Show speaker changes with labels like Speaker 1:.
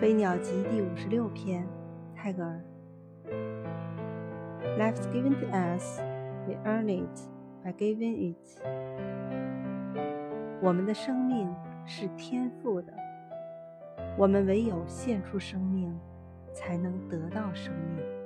Speaker 1: 飞鸟集第五十六篇泰戈尔。Life's given to us we earn it by giving it. 我们的生命是天赋的我们唯有献出生命才能得到生命。